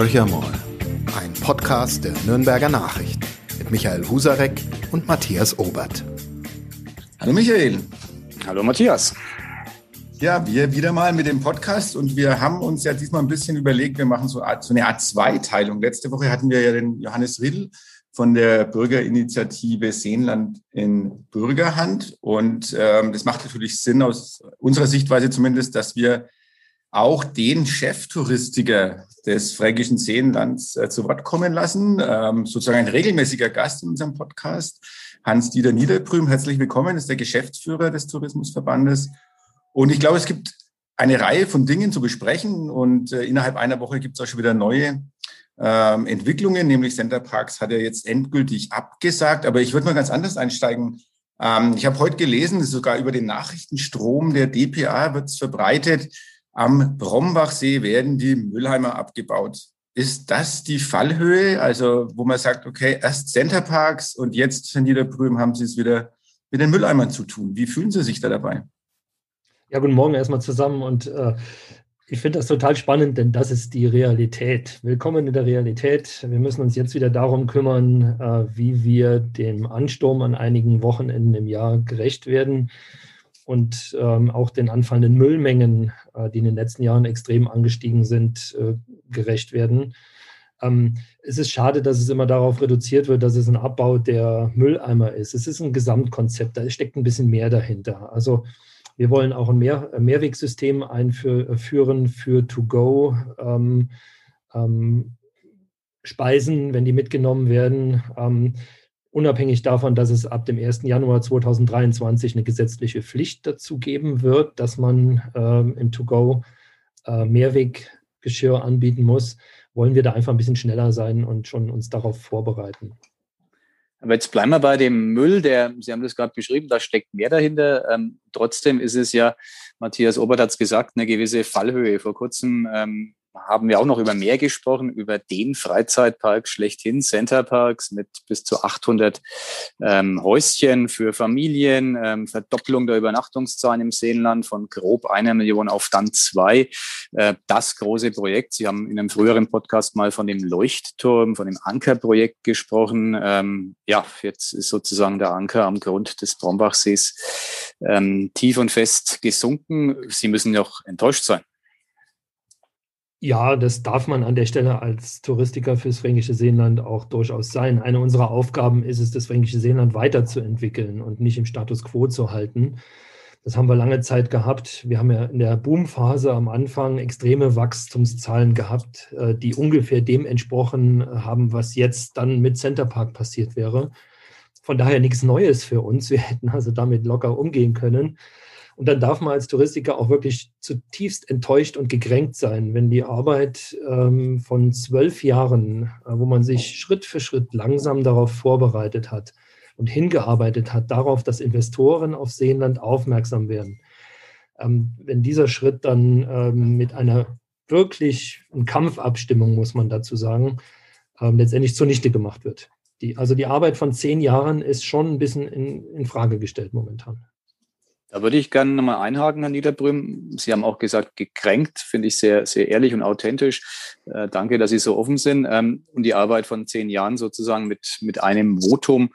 Horcher Moll, ein Podcast der Nürnberger Nachricht mit Michael Husarek und Matthias Obert. Hallo Michael. Hallo Matthias. Ja, wir wieder mal mit dem Podcast und wir haben uns ja diesmal ein bisschen überlegt, wir machen so, so eine Art Zweiteilung. Letzte Woche hatten wir ja den Johannes Riedl von der Bürgerinitiative Seenland in Bürgerhand und ähm, das macht natürlich Sinn aus unserer Sichtweise zumindest, dass wir auch den Cheftouristiker des fränkischen Seenlands äh, zu Wort kommen lassen, ähm, sozusagen ein regelmäßiger Gast in unserem Podcast. Hans-Dieter Niederbrüm, herzlich willkommen, ist der Geschäftsführer des Tourismusverbandes. Und ich glaube, es gibt eine Reihe von Dingen zu besprechen und äh, innerhalb einer Woche gibt es auch schon wieder neue ähm, Entwicklungen, nämlich Center Parks hat er jetzt endgültig abgesagt. Aber ich würde mal ganz anders einsteigen. Ähm, ich habe heute gelesen, sogar über den Nachrichtenstrom der DPA wird es verbreitet, am Brombachsee werden die Müllheimer abgebaut. Ist das die Fallhöhe? Also, wo man sagt, okay, erst Centerparks und jetzt in Niederbrühm haben Sie es wieder mit den Mülleimern zu tun. Wie fühlen Sie sich da dabei? Ja, guten Morgen erstmal zusammen und äh, ich finde das total spannend, denn das ist die Realität. Willkommen in der Realität. Wir müssen uns jetzt wieder darum kümmern, äh, wie wir dem Ansturm an einigen Wochenenden im Jahr gerecht werden und ähm, auch den anfallenden Müllmengen, äh, die in den letzten Jahren extrem angestiegen sind, äh, gerecht werden. Ähm, es ist schade, dass es immer darauf reduziert wird, dass es ein Abbau der Mülleimer ist. Es ist ein Gesamtkonzept, da steckt ein bisschen mehr dahinter. Also wir wollen auch ein mehr Mehrwegsystem einführen für To-Go. Ähm, ähm, Speisen, wenn die mitgenommen werden. Unabhängig davon, dass es ab dem 1. Januar 2023 eine gesetzliche Pflicht dazu geben wird, dass man ähm, im To-Go äh, Mehrweggeschirr anbieten muss, wollen wir da einfach ein bisschen schneller sein und schon uns darauf vorbereiten. Aber jetzt bleiben wir bei dem Müll, der, Sie haben das gerade beschrieben, da steckt mehr dahinter. Ähm, trotzdem ist es ja, Matthias Obert hat es gesagt, eine gewisse Fallhöhe. Vor kurzem ähm, haben wir auch noch über mehr gesprochen, über den Freizeitpark schlechthin, Centerparks mit bis zu 800 ähm, Häuschen für Familien, ähm, Verdopplung der Übernachtungszahlen im Seenland von grob einer Million auf dann zwei. Äh, das große Projekt. Sie haben in einem früheren Podcast mal von dem Leuchtturm, von dem Ankerprojekt gesprochen. Ähm, ja, jetzt ist sozusagen der Anker am Grund des Brombachsees ähm, tief und fest gesunken. Sie müssen noch enttäuscht sein. Ja, das darf man an der Stelle als Touristiker fürs Fränkische Seenland auch durchaus sein. Eine unserer Aufgaben ist es, das Fränkische Seenland weiterzuentwickeln und nicht im Status quo zu halten. Das haben wir lange Zeit gehabt. Wir haben ja in der Boomphase am Anfang extreme Wachstumszahlen gehabt, äh, die ungefähr dem entsprochen haben, was jetzt dann mit Centerpark passiert wäre. Von daher nichts Neues für uns. Wir hätten also damit locker umgehen können. Und dann darf man als Touristiker auch wirklich zutiefst enttäuscht und gekränkt sein, wenn die Arbeit ähm, von zwölf Jahren, äh, wo man sich Schritt für Schritt langsam darauf vorbereitet hat und hingearbeitet hat, darauf, dass Investoren auf Seenland aufmerksam werden, ähm, wenn dieser Schritt dann ähm, mit einer wirklich Kampfabstimmung, muss man dazu sagen, ähm, letztendlich zunichte gemacht wird. Die, also die Arbeit von zehn Jahren ist schon ein bisschen in, in Frage gestellt momentan. Da würde ich gerne nochmal einhaken, Herr Niederbrüm. Sie haben auch gesagt, gekränkt, finde ich sehr, sehr ehrlich und authentisch. Äh, danke, dass Sie so offen sind ähm, und die Arbeit von zehn Jahren sozusagen mit, mit einem Votum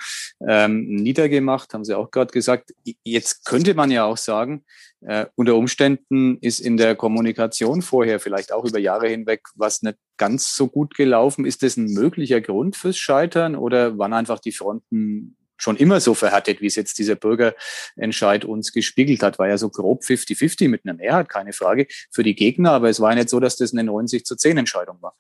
ähm, niedergemacht, haben Sie auch gerade gesagt. Jetzt könnte man ja auch sagen, äh, unter Umständen ist in der Kommunikation vorher vielleicht auch über Jahre hinweg was nicht ganz so gut gelaufen. Ist das ein möglicher Grund fürs Scheitern oder waren einfach die Fronten schon immer so verhärtet, wie es jetzt dieser Bürgerentscheid uns gespiegelt hat. War ja so grob 50-50 mit einer Mehrheit, keine Frage, für die Gegner. Aber es war ja nicht so, dass das eine 90 zu 10 Entscheidung war.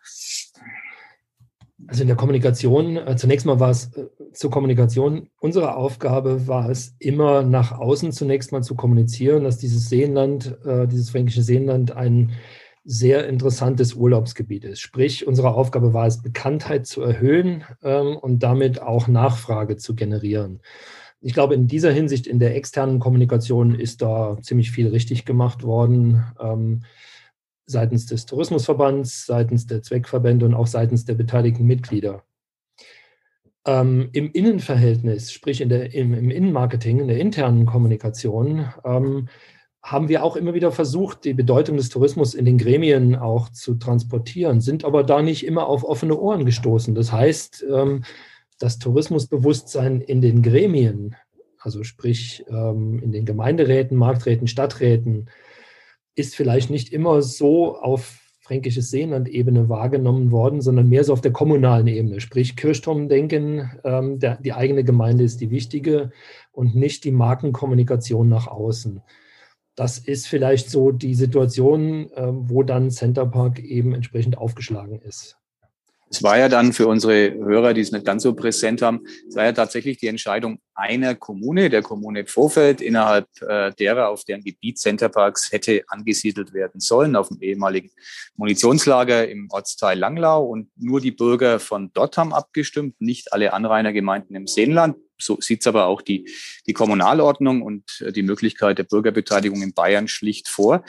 Also in der Kommunikation, äh, zunächst mal war es äh, zur Kommunikation, unsere Aufgabe war es immer nach außen zunächst mal zu kommunizieren, dass dieses Seenland, äh, dieses fränkische Seenland ein sehr interessantes Urlaubsgebiet ist. Sprich, unsere Aufgabe war es, Bekanntheit zu erhöhen ähm, und damit auch Nachfrage zu generieren. Ich glaube, in dieser Hinsicht, in der externen Kommunikation ist da ziemlich viel richtig gemacht worden. Ähm, seitens des Tourismusverbands, seitens der Zweckverbände und auch seitens der beteiligten Mitglieder. Ähm, Im Innenverhältnis, sprich in der, im, im, Innenmarketing, in der internen Kommunikation, ähm, haben wir auch immer wieder versucht, die Bedeutung des Tourismus in den Gremien auch zu transportieren, sind aber da nicht immer auf offene Ohren gestoßen. Das heißt, ähm, das Tourismusbewusstsein in den Gremien, also sprich ähm, in den Gemeinderäten, Markträten, Stadträten, ist vielleicht nicht immer so auf fränkisches Seenland-Ebene wahrgenommen worden, sondern mehr so auf der kommunalen Ebene, sprich Kirchturmdenken, ähm, der, die eigene Gemeinde ist die wichtige und nicht die Markenkommunikation nach außen das ist vielleicht so die Situation, äh, wo dann Centerpark eben entsprechend aufgeschlagen ist. Es war ja dann für unsere Hörer, die es nicht ganz so präsent haben, es war ja tatsächlich die Entscheidung einer Kommune, der Kommune Pfofeld, innerhalb äh, derer, auf deren Gebiet Centerparks hätte angesiedelt werden sollen, auf dem ehemaligen Munitionslager im Ortsteil Langlau. Und nur die Bürger von dort haben abgestimmt, nicht alle Anrainergemeinden im Seenland. So sieht es aber auch die, die Kommunalordnung und äh, die Möglichkeit der Bürgerbeteiligung in Bayern schlicht vor.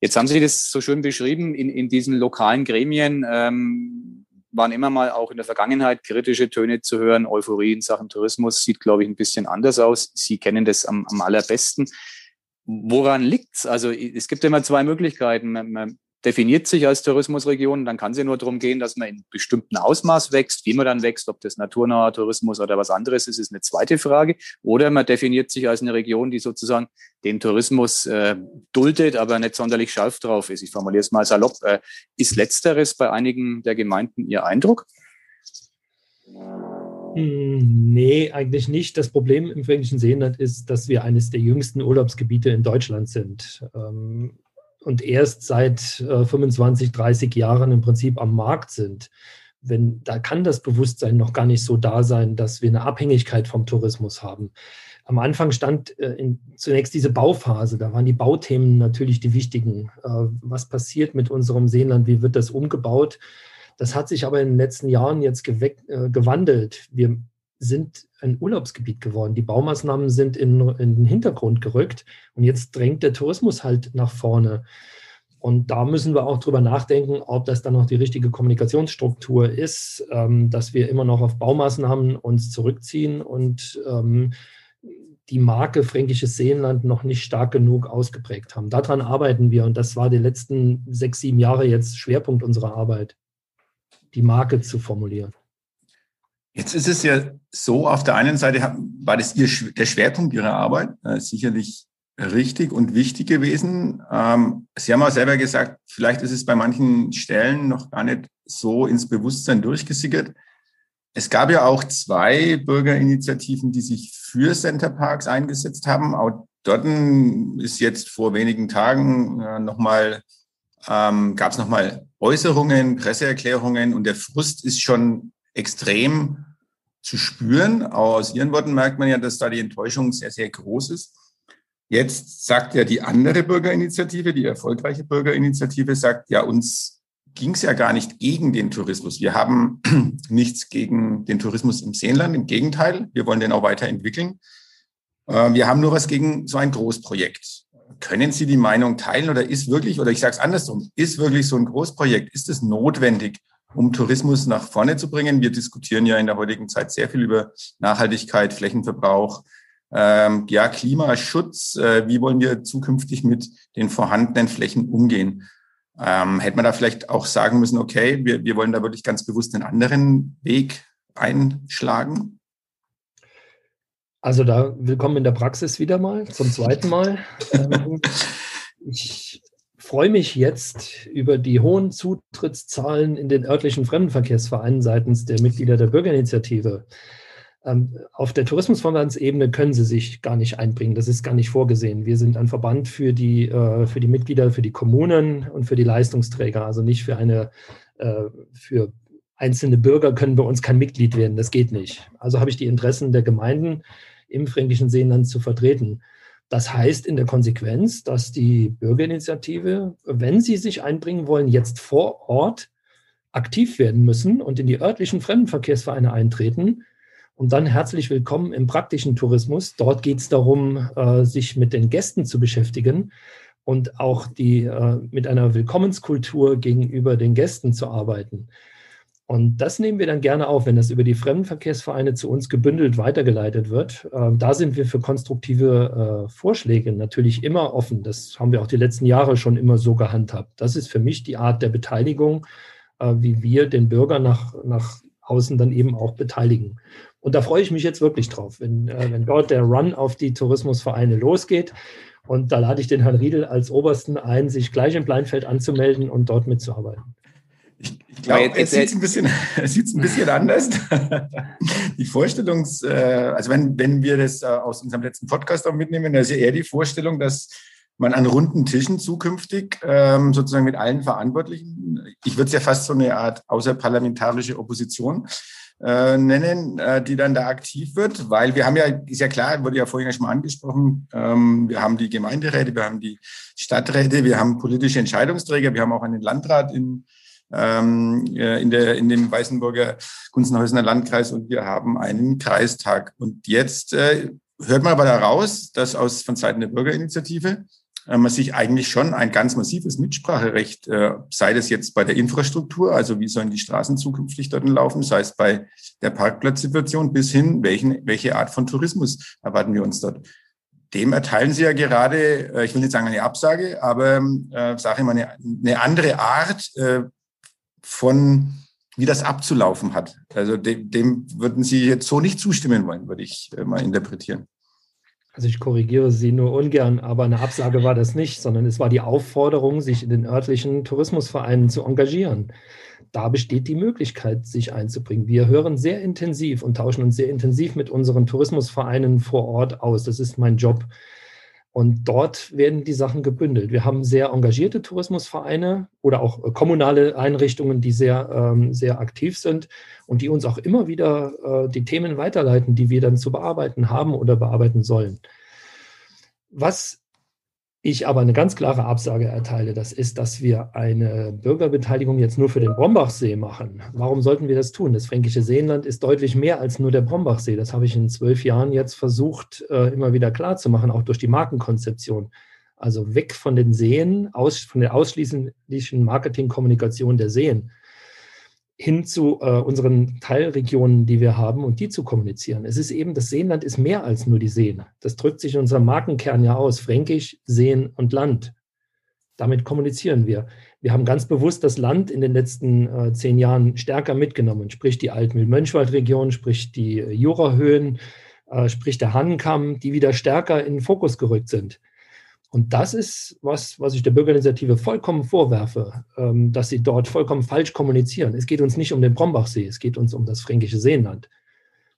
Jetzt haben Sie das so schön beschrieben, in, in diesen lokalen Gremien ähm, waren immer mal auch in der Vergangenheit kritische Töne zu hören. Euphorie in Sachen Tourismus sieht, glaube ich, ein bisschen anders aus. Sie kennen das am, am allerbesten. Woran liegt's? Also es gibt immer zwei Möglichkeiten. Man, definiert sich als Tourismusregion, dann kann es ja nur darum gehen, dass man in bestimmten Ausmaß wächst. Wie man dann wächst, ob das naturnaher Tourismus oder was anderes ist, ist eine zweite Frage. Oder man definiert sich als eine Region, die sozusagen den Tourismus äh, duldet, aber nicht sonderlich scharf drauf ist. Ich formuliere es mal salopp. Äh, ist letzteres bei einigen der Gemeinden Ihr Eindruck? Hm, nee, eigentlich nicht. Das Problem im Fränkischen Seenland ist, dass wir eines der jüngsten Urlaubsgebiete in Deutschland sind. Ähm, und erst seit äh, 25, 30 Jahren im Prinzip am Markt sind. Wenn, da kann das Bewusstsein noch gar nicht so da sein, dass wir eine Abhängigkeit vom Tourismus haben. Am Anfang stand äh, in, zunächst diese Bauphase, da waren die Bauthemen natürlich die wichtigen. Äh, was passiert mit unserem Seenland? Wie wird das umgebaut? Das hat sich aber in den letzten Jahren jetzt äh, gewandelt. Wir sind ein Urlaubsgebiet geworden. Die Baumaßnahmen sind in, in, den Hintergrund gerückt und jetzt drängt der Tourismus halt nach vorne. Und da müssen wir auch drüber nachdenken, ob das dann noch die richtige Kommunikationsstruktur ist, ähm, dass wir immer noch auf Baumaßnahmen uns zurückziehen und ähm, die Marke Fränkisches Seenland noch nicht stark genug ausgeprägt haben. Daran arbeiten wir und das war die letzten sechs, sieben Jahre jetzt Schwerpunkt unserer Arbeit, die Marke zu formulieren. Jetzt ist es ja so, auf der einen Seite war das ihr, der Schwerpunkt Ihrer Arbeit, äh, sicherlich richtig und wichtig gewesen. Ähm, Sie haben auch selber gesagt, vielleicht ist es bei manchen Stellen noch gar nicht so ins Bewusstsein durchgesickert. Es gab ja auch zwei Bürgerinitiativen, die sich für Centerparks eingesetzt haben. Auch dort ist jetzt vor wenigen Tagen äh, nochmal, ähm, gab es nochmal Äußerungen, Presseerklärungen und der Frust ist schon extrem zu spüren. Aus Ihren Worten merkt man ja, dass da die Enttäuschung sehr, sehr groß ist. Jetzt sagt ja die andere Bürgerinitiative, die erfolgreiche Bürgerinitiative, sagt, ja, uns ging es ja gar nicht gegen den Tourismus. Wir haben nichts gegen den Tourismus im Seenland. Im Gegenteil, wir wollen den auch weiterentwickeln. Äh, wir haben nur was gegen so ein Großprojekt. Können Sie die Meinung teilen oder ist wirklich, oder ich sage es andersrum, ist wirklich so ein Großprojekt, ist es notwendig, um Tourismus nach vorne zu bringen. Wir diskutieren ja in der heutigen Zeit sehr viel über Nachhaltigkeit, Flächenverbrauch, ähm, ja, Klimaschutz. Äh, wie wollen wir zukünftig mit den vorhandenen Flächen umgehen? Ähm, hätte man da vielleicht auch sagen müssen, okay, wir, wir wollen da wirklich ganz bewusst einen anderen Weg einschlagen? Also da willkommen in der Praxis wieder mal, zum zweiten Mal. Ähm, ich freue mich jetzt über die hohen Zutrittszahlen in den örtlichen Fremdenverkehrsvereinen seitens der Mitglieder der Bürgerinitiative. Ähm, auf der Tourismusverbandsebene können sie sich gar nicht einbringen. Das ist gar nicht vorgesehen. Wir sind ein Verband für die, äh, für die Mitglieder, für die Kommunen und für die Leistungsträger, also nicht für eine, äh, für einzelne Bürger können bei uns kein Mitglied werden. Das geht nicht. Also habe ich die Interessen der Gemeinden im Fränkischen Seenland zu vertreten. Das heißt in der Konsequenz, dass die Bürgerinitiative, wenn sie sich einbringen wollen, jetzt vor Ort aktiv werden müssen und in die örtlichen Fremdenverkehrsvereine eintreten. Und dann herzlich willkommen im praktischen Tourismus. Dort geht es darum, äh, sich mit den Gästen zu beschäftigen und auch die, äh, mit einer Willkommenskultur gegenüber den Gästen zu arbeiten. Und das nehmen wir dann gerne auf, wenn das über die Fremdenverkehrsvereine zu uns gebündelt weitergeleitet wird. Ähm, da sind wir für konstruktive äh, Vorschläge natürlich immer offen. Das haben wir auch die letzten Jahre schon immer so gehandhabt. Das ist für mich die Art der Beteiligung, äh, wie wir den Bürger nach, nach außen dann eben auch beteiligen. Und da freue ich mich jetzt wirklich drauf, wenn, äh, wenn dort der Run auf die Tourismusvereine losgeht. Und da lade ich den Herrn Riedel als Obersten ein, sich gleich im Bleinfeld anzumelden und dort mitzuarbeiten. Ich, ich glaube, es sieht ein bisschen, es sieht ein bisschen anders. die Vorstellungs, äh, also wenn, wenn wir das äh, aus unserem letzten Podcast auch mitnehmen, da ist ja eher die Vorstellung, dass man an runden Tischen zukünftig ähm, sozusagen mit allen Verantwortlichen, ich würde es ja fast so eine Art außerparlamentarische Opposition äh, nennen, äh, die dann da aktiv wird, weil wir haben ja, ist ja klar, wurde ja vorhin schon mal angesprochen, ähm, wir haben die Gemeinderäte, wir haben die Stadträte, wir haben politische Entscheidungsträger, wir haben auch einen Landrat in ähm, äh, in, der, in dem Weißenburger Gunzenhäusener Landkreis und wir haben einen Kreistag. Und jetzt äh, hört man aber daraus, dass aus von Seiten der Bürgerinitiative äh, man sich eigentlich schon ein ganz massives Mitspracherecht, äh, sei das jetzt bei der Infrastruktur, also wie sollen die Straßen zukünftig dort laufen, sei es bei der Parkplatzsituation bis hin, welchen, welche Art von Tourismus erwarten wir uns dort. Dem erteilen Sie ja gerade, ich will nicht sagen eine Absage, aber äh, sage ich mal eine, eine andere Art, äh, von wie das abzulaufen hat. Also dem, dem würden Sie jetzt so nicht zustimmen wollen, würde ich äh, mal interpretieren. Also ich korrigiere Sie nur ungern, aber eine Absage war das nicht, sondern es war die Aufforderung, sich in den örtlichen Tourismusvereinen zu engagieren. Da besteht die Möglichkeit, sich einzubringen. Wir hören sehr intensiv und tauschen uns sehr intensiv mit unseren Tourismusvereinen vor Ort aus. Das ist mein Job. Und dort werden die Sachen gebündelt. Wir haben sehr engagierte Tourismusvereine oder auch äh, kommunale Einrichtungen, die sehr, ähm, sehr aktiv sind und die uns auch immer wieder äh, die Themen weiterleiten, die wir dann zu bearbeiten haben oder bearbeiten sollen. Was ich aber eine ganz klare Absage erteile, das ist, dass wir eine Bürgerbeteiligung jetzt nur für den Brombachsee machen. Warum sollten wir das tun? Das fränkische Seenland ist deutlich mehr als nur der Brombachsee. Das habe ich in zwölf Jahren jetzt versucht, äh, immer wieder klarzumachen, auch durch die Markenkonzeption. Also weg von den Seen, aus, von der ausschließlichen Marketingkommunikation der Seen hin zu äh, unseren Teilregionen, die wir haben und die zu kommunizieren. Es ist eben, das Seenland ist mehr als nur die Seen. Das drückt sich in unserem Markenkern ja aus. Fränkisch, Seen und Land. Damit kommunizieren wir. Wir haben ganz bewusst das Land in den letzten äh, zehn Jahren stärker mitgenommen, sprich die Altmühl-Mönchwald-Region, sprich die Jurahöhen, äh, sprich der Hannenkamm, die wieder stärker in den Fokus gerückt sind. Und das ist was, was ich der Bürgerinitiative vollkommen vorwerfe, ähm, dass sie dort vollkommen falsch kommunizieren. Es geht uns nicht um den Brombachsee, es geht uns um das fränkische Seenland.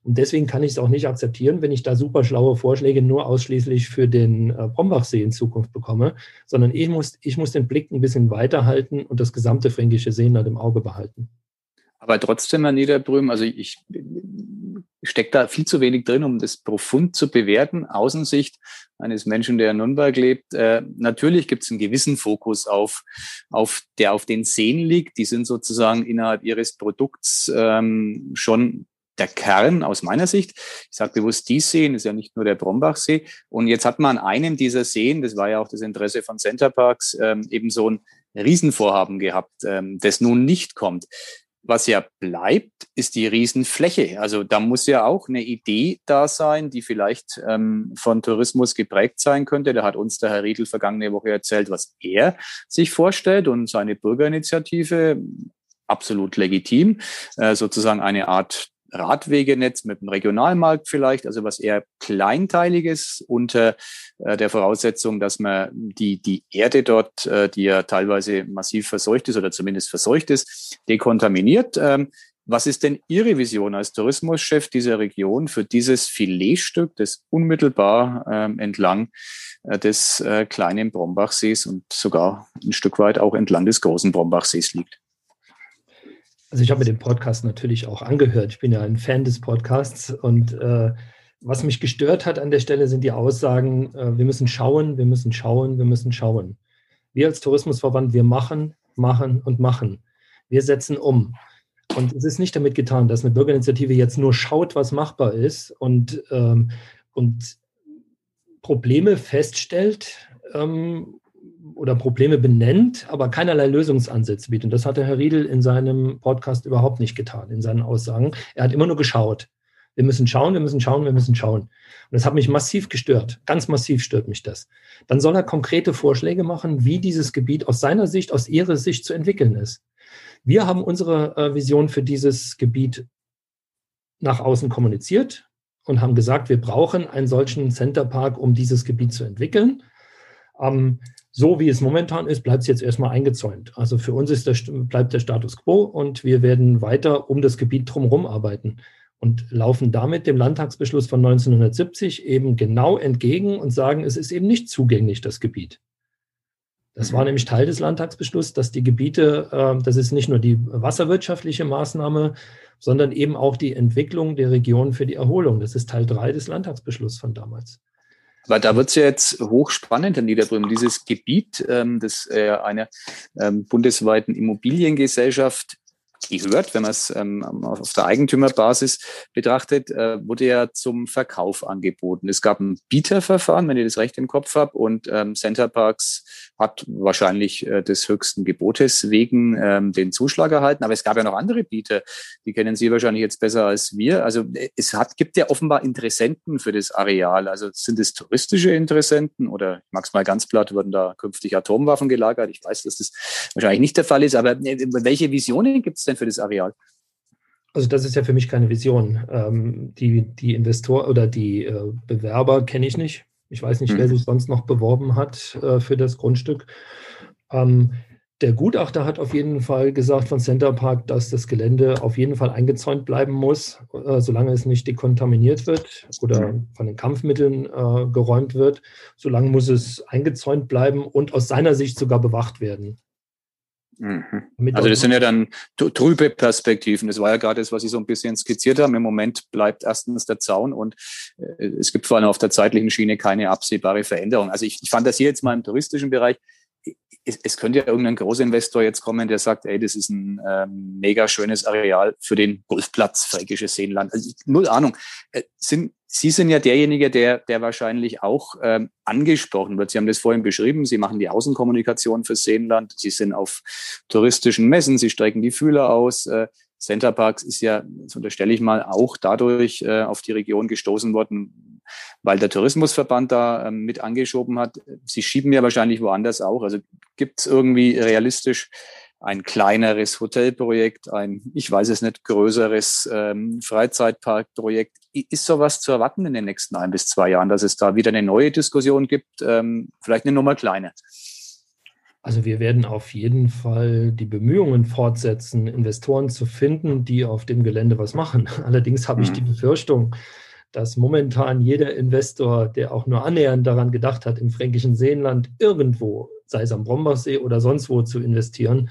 Und deswegen kann ich es auch nicht akzeptieren, wenn ich da super schlaue Vorschläge nur ausschließlich für den äh, Brombachsee in Zukunft bekomme, sondern ich muss, ich muss den Blick ein bisschen weiter halten und das gesamte fränkische Seenland im Auge behalten. Aber trotzdem, Herr Niederbrüm, also ich steckt da viel zu wenig drin, um das profund zu bewerten. Außensicht eines Menschen, der in Nürnberg lebt. Äh, natürlich gibt es einen gewissen Fokus auf, auf, der auf den Seen liegt. Die sind sozusagen innerhalb ihres Produkts ähm, schon der Kern aus meiner Sicht. Ich sage bewusst, die Seen ist ja nicht nur der Brombachsee. Und jetzt hat man an einem dieser Seen, das war ja auch das Interesse von Centerparks, ähm, eben so ein Riesenvorhaben gehabt, ähm, das nun nicht kommt. Was ja bleibt, ist die Riesenfläche. Also da muss ja auch eine Idee da sein, die vielleicht ähm, von Tourismus geprägt sein könnte. Da hat uns der Herr Riedel vergangene Woche erzählt, was er sich vorstellt und seine Bürgerinitiative absolut legitim, äh, sozusagen eine Art Radwegenetz mit einem Regionalmarkt vielleicht, also was eher Kleinteiliges unter äh, der Voraussetzung, dass man die, die Erde dort, äh, die ja teilweise massiv verseucht ist oder zumindest verseucht ist, dekontaminiert. Ähm, was ist denn Ihre Vision als Tourismuschef dieser Region für dieses Filetstück, das unmittelbar ähm, entlang äh, des kleinen Brombachsees und sogar ein Stück weit auch entlang des großen Brombachsees liegt? Also ich habe mir den Podcast natürlich auch angehört. Ich bin ja ein Fan des Podcasts und äh, was mich gestört hat an der Stelle sind die Aussagen, äh, wir müssen schauen, wir müssen schauen, wir müssen schauen. Wir als Tourismusverband, wir machen, machen und machen. Wir setzen um. Und es ist nicht damit getan, dass eine Bürgerinitiative jetzt nur schaut, was machbar ist und, ähm, und Probleme feststellt, ähm, oder Probleme benennt, aber keinerlei Lösungsansätze bietet. Und das hat der Herr Riedel in seinem Podcast überhaupt nicht getan, in seinen Aussagen. Er hat immer nur geschaut. Wir müssen schauen, wir müssen schauen, wir müssen schauen. Und das hat mich massiv gestört. Ganz massiv stört mich das. Dann soll er konkrete Vorschläge machen, wie dieses Gebiet aus seiner Sicht, aus ihrer Sicht zu entwickeln ist. Wir haben unsere äh, Vision für dieses Gebiet nach außen kommuniziert und haben gesagt, wir brauchen einen solchen Centerpark, um dieses Gebiet zu entwickeln. Ähm, so wie es momentan ist, bleibt es jetzt erstmal eingezäunt. Also für uns ist der, bleibt der Status quo und wir werden weiter um das Gebiet drumherum arbeiten und laufen damit dem Landtagsbeschluss von 1970 eben genau entgegen und sagen, es ist eben nicht zugänglich, das Gebiet. Das war mhm. nämlich Teil des Landtagsbeschlusses, dass die Gebiete, äh, das ist nicht nur die wasserwirtschaftliche Maßnahme, sondern eben auch die Entwicklung der Region für die Erholung. Das ist Teil 3 des Landtagsbeschlusses von damals. Weil da wird es ja jetzt hochspannend in Niederbrünnen. Dieses Gebiet, ähm, das äh, einer ähm, bundesweiten Immobiliengesellschaft gehört, wenn man es ähm, auf der Eigentümerbasis betrachtet, äh, wurde ja zum Verkauf angeboten. Es gab ein Bieterverfahren, wenn ich das recht im Kopf habe, und ähm, Center Parks hat wahrscheinlich äh, des höchsten Gebotes wegen ähm, den Zuschlag erhalten. Aber es gab ja noch andere Bieter, die kennen Sie wahrscheinlich jetzt besser als wir. Also äh, es hat, gibt ja offenbar Interessenten für das Areal. Also sind es touristische Interessenten oder ich mag es mal ganz platt, wurden da künftig Atomwaffen gelagert? Ich weiß, dass das wahrscheinlich nicht der Fall ist, aber äh, welche Visionen gibt es denn für das Areal? Also das ist ja für mich keine Vision. Ähm, die, die Investor oder die äh, Bewerber kenne ich nicht. Ich weiß nicht, wer mhm. sich sonst noch beworben hat äh, für das Grundstück. Ähm, der Gutachter hat auf jeden Fall gesagt von Center Park, dass das Gelände auf jeden Fall eingezäunt bleiben muss, äh, solange es nicht dekontaminiert wird oder mhm. von den Kampfmitteln äh, geräumt wird. Solange muss es eingezäunt bleiben und aus seiner Sicht sogar bewacht werden. Mhm. Also das sind ja dann trübe Perspektiven. Das war ja gerade das, was ich so ein bisschen skizziert habe. Im Moment bleibt erstens der Zaun und äh, es gibt vor allem auf der zeitlichen Schiene keine absehbare Veränderung. Also ich, ich fand das hier jetzt mal im touristischen Bereich. Es, es könnte ja irgendein Großinvestor jetzt kommen, der sagt, ey, das ist ein ähm, mega schönes Areal für den Golfplatz Fränkisches Seenland. Also null Ahnung. Äh, sind Sie sind ja derjenige, der, der wahrscheinlich auch ähm, angesprochen wird. Sie haben das vorhin beschrieben. Sie machen die Außenkommunikation fürs Seenland. Sie sind auf touristischen Messen. Sie strecken die Fühler aus. Äh, Center Parks ist ja, das unterstelle ich mal, auch dadurch äh, auf die Region gestoßen worden, weil der Tourismusverband da ähm, mit angeschoben hat. Sie schieben ja wahrscheinlich woanders auch. Also gibt es irgendwie realistisch ein kleineres Hotelprojekt, ein, ich weiß es nicht, größeres ähm, Freizeitparkprojekt. Ist sowas zu erwarten in den nächsten ein bis zwei Jahren, dass es da wieder eine neue Diskussion gibt, ähm, vielleicht eine Nummer kleiner? Also wir werden auf jeden Fall die Bemühungen fortsetzen, Investoren zu finden, die auf dem Gelände was machen. Allerdings habe ich mhm. die Befürchtung, dass momentan jeder Investor, der auch nur annähernd daran gedacht hat, im fränkischen Seenland irgendwo, sei es am Brombachsee oder sonst wo zu investieren,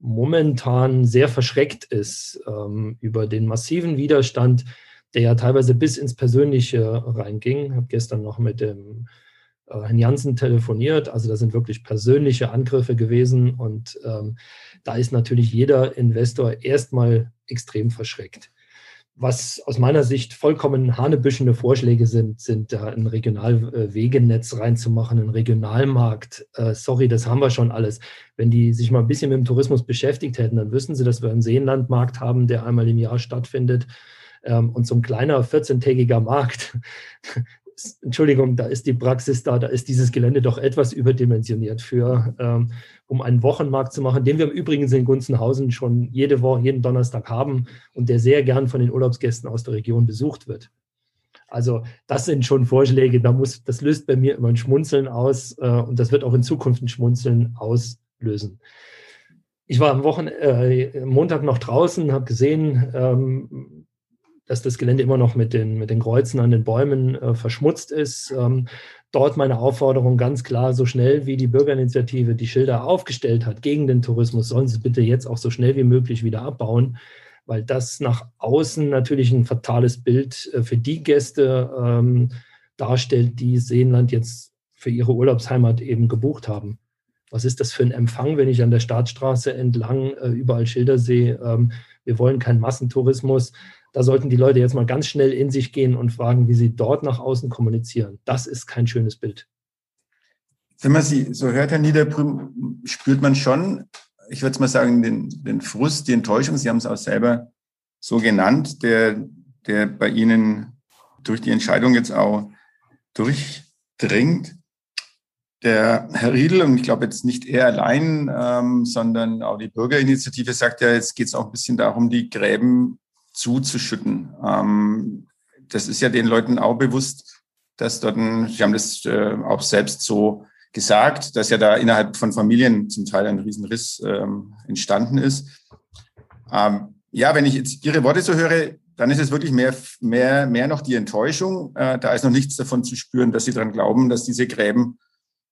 momentan sehr verschreckt ist ähm, über den massiven Widerstand, der ja teilweise bis ins Persönliche reinging. Ich habe gestern noch mit dem Herrn Janssen telefoniert. Also da sind wirklich persönliche Angriffe gewesen und ähm, da ist natürlich jeder Investor erstmal extrem verschreckt. Was aus meiner Sicht vollkommen hanebüschende Vorschläge sind, sind da ein Regionalwegenetz reinzumachen, einen Regionalmarkt. Äh, sorry, das haben wir schon alles. Wenn die sich mal ein bisschen mit dem Tourismus beschäftigt hätten, dann wüssten sie, dass wir einen Seenlandmarkt haben, der einmal im Jahr stattfindet. Ähm, und so ein kleiner 14-tägiger Markt, Entschuldigung, da ist die Praxis da, da ist dieses Gelände doch etwas überdimensioniert für, ähm, um einen Wochenmarkt zu machen, den wir im Übrigen in Gunzenhausen schon jede Woche, jeden Donnerstag haben und der sehr gern von den Urlaubsgästen aus der Region besucht wird. Also das sind schon Vorschläge, da muss, das löst bei mir immer ein Schmunzeln aus äh, und das wird auch in Zukunft ein Schmunzeln auslösen. Ich war am Wochen, äh, Montag noch draußen, habe gesehen, ähm, dass das Gelände immer noch mit den, mit den Kreuzen an den Bäumen äh, verschmutzt ist. Ähm, dort meine Aufforderung ganz klar, so schnell wie die Bürgerinitiative die Schilder aufgestellt hat gegen den Tourismus, sollen sie bitte jetzt auch so schnell wie möglich wieder abbauen, weil das nach außen natürlich ein fatales Bild äh, für die Gäste ähm, darstellt, die Seenland jetzt für ihre Urlaubsheimat eben gebucht haben. Was ist das für ein Empfang, wenn ich an der Staatsstraße entlang äh, überall Schilder sehe? Ähm, wir wollen keinen Massentourismus. Da sollten die Leute jetzt mal ganz schnell in sich gehen und fragen, wie sie dort nach außen kommunizieren. Das ist kein schönes Bild. Wenn man sie so hört, Herr Niederbrüm, spürt man schon, ich würde mal sagen, den, den Frust, die Enttäuschung, Sie haben es auch selber so genannt, der, der bei Ihnen durch die Entscheidung jetzt auch durchdringt. Der Herr Riedel, und ich glaube jetzt nicht er allein, ähm, sondern auch die Bürgerinitiative sagt ja, jetzt geht es auch ein bisschen darum, die Gräben zuzuschütten. Ähm, das ist ja den Leuten auch bewusst, dass dort, ein, Sie haben das äh, auch selbst so gesagt, dass ja da innerhalb von Familien zum Teil ein Riesenriss ähm, entstanden ist. Ähm, ja, wenn ich jetzt Ihre Worte so höre, dann ist es wirklich mehr, mehr, mehr noch die Enttäuschung. Äh, da ist noch nichts davon zu spüren, dass Sie daran glauben, dass diese Gräben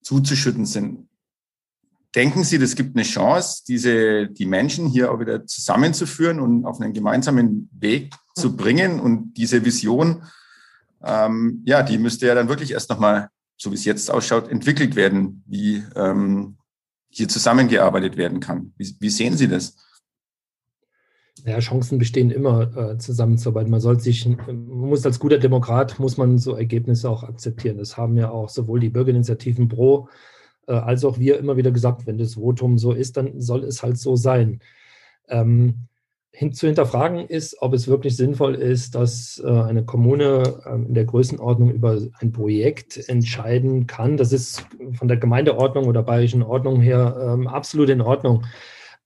zuzuschütten sind. Denken Sie, das gibt eine Chance, diese, die Menschen hier auch wieder zusammenzuführen und auf einen gemeinsamen Weg zu bringen und diese Vision, ähm, ja, die müsste ja dann wirklich erst nochmal, so wie es jetzt ausschaut, entwickelt werden, wie ähm, hier zusammengearbeitet werden kann. Wie, wie sehen Sie das? Ja, Chancen bestehen immer, äh, zusammenzuarbeiten. Man sollte sich, man muss als guter Demokrat, muss man so Ergebnisse auch akzeptieren. Das haben ja auch sowohl die Bürgerinitiativen Pro äh, als auch wir immer wieder gesagt, wenn das Votum so ist, dann soll es halt so sein. Ähm, hin, zu hinterfragen ist, ob es wirklich sinnvoll ist, dass äh, eine Kommune äh, in der Größenordnung über ein Projekt entscheiden kann. Das ist von der Gemeindeordnung oder bayerischen Ordnung her ähm, absolut in Ordnung.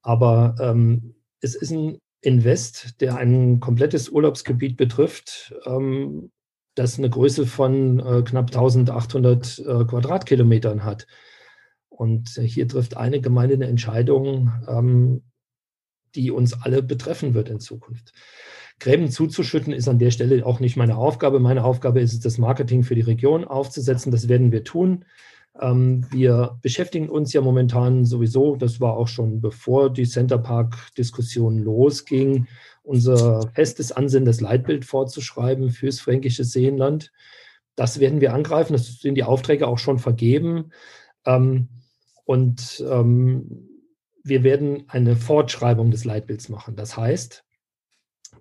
Aber ähm, es ist ein Invest, der ein komplettes Urlaubsgebiet betrifft, ähm, das eine Größe von äh, knapp 1800 äh, Quadratkilometern hat. Und hier trifft eine Gemeinde eine Entscheidung, ähm, die uns alle betreffen wird in Zukunft. Gräben zuzuschütten ist an der Stelle auch nicht meine Aufgabe. Meine Aufgabe ist es, das Marketing für die Region aufzusetzen. Das werden wir tun. Ähm, wir beschäftigen uns ja momentan sowieso, das war auch schon bevor die Centerpark-Diskussion losging, unser festes Ansinnen, das Leitbild vorzuschreiben fürs fränkische Seenland. Das werden wir angreifen. Das sind die Aufträge auch schon vergeben. Ähm, und ähm, wir werden eine Fortschreibung des Leitbilds machen. Das heißt,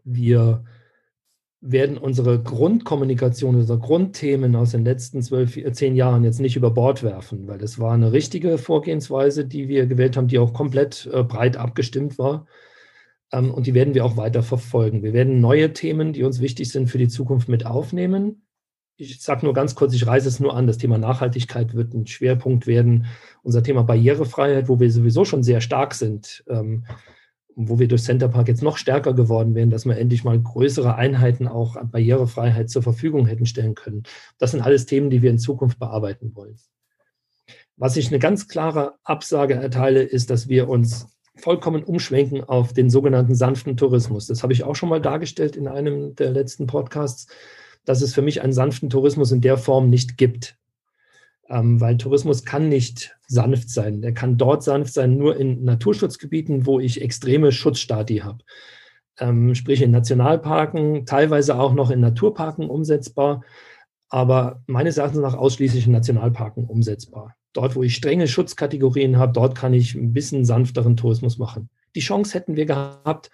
wir werden unsere Grundkommunikation, unsere Grundthemen aus den letzten zwölf, zehn Jahren jetzt nicht über Bord werfen, weil das war eine richtige Vorgehensweise, die wir gewählt haben, die auch komplett äh, breit abgestimmt war. Ähm, und die werden wir auch weiter verfolgen. Wir werden neue Themen, die uns wichtig sind für die Zukunft, mit aufnehmen. Ich sage nur ganz kurz, ich reise es nur an, das Thema Nachhaltigkeit wird ein Schwerpunkt werden. Unser Thema Barrierefreiheit, wo wir sowieso schon sehr stark sind, ähm, wo wir durch Center Park jetzt noch stärker geworden wären, dass wir endlich mal größere Einheiten auch an Barrierefreiheit zur Verfügung hätten stellen können. Das sind alles Themen, die wir in Zukunft bearbeiten wollen. Was ich eine ganz klare Absage erteile, ist, dass wir uns vollkommen umschwenken auf den sogenannten sanften Tourismus. Das habe ich auch schon mal dargestellt in einem der letzten Podcasts, dass es für mich einen sanften Tourismus in der Form nicht gibt. Ähm, weil Tourismus kann nicht sanft sein. Der kann dort sanft sein, nur in Naturschutzgebieten, wo ich extreme Schutzstati habe. Ähm, sprich in Nationalparken, teilweise auch noch in Naturparken umsetzbar, aber meines Erachtens nach ausschließlich in Nationalparken umsetzbar. Dort, wo ich strenge Schutzkategorien habe, dort kann ich ein bisschen sanfteren Tourismus machen. Die Chance hätten wir gehabt.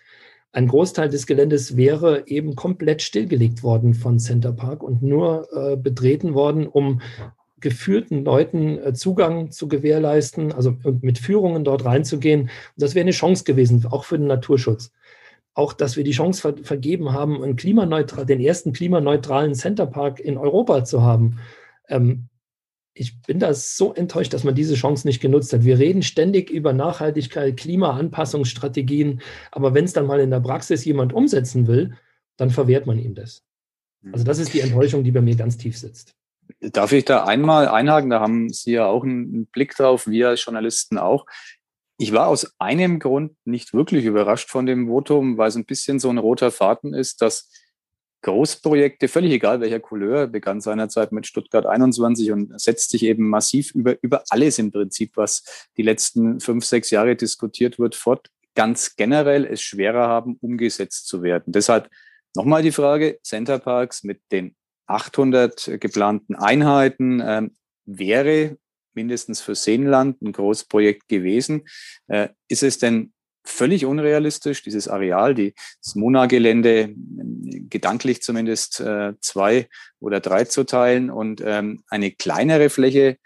Ein Großteil des Geländes wäre eben komplett stillgelegt worden von Center Park und nur äh, betreten worden, um geführten Leuten äh, Zugang zu gewährleisten, also mit Führungen dort reinzugehen. Und das wäre eine Chance gewesen, auch für den Naturschutz. Auch, dass wir die Chance ver vergeben haben, einen klimaneutral, den ersten klimaneutralen Centerpark in Europa zu haben. Ähm, ich bin da so enttäuscht, dass man diese Chance nicht genutzt hat. Wir reden ständig über Nachhaltigkeit, Klimaanpassungsstrategien, aber wenn es dann mal in der Praxis jemand umsetzen will, dann verwehrt man ihm das. Also das ist die Enttäuschung, die bei mir ganz tief sitzt. Darf ich da einmal einhaken? Da haben Sie ja auch einen Blick drauf, wir als Journalisten auch. Ich war aus einem Grund nicht wirklich überrascht von dem Votum, weil es ein bisschen so ein roter Faden ist, dass Großprojekte, völlig egal welcher Couleur, begann seinerzeit mit Stuttgart 21 und setzt sich eben massiv über, über alles im Prinzip, was die letzten fünf, sechs Jahre diskutiert wird, fort, ganz generell es schwerer haben, umgesetzt zu werden. Deshalb nochmal die Frage, Centerparks mit den 800 geplanten Einheiten ähm, wäre mindestens für Seenland ein Großprojekt gewesen. Äh, ist es denn völlig unrealistisch, dieses Areal, die, das Mona-Gelände gedanklich zumindest äh, zwei oder drei zu teilen und ähm, eine kleinere Fläche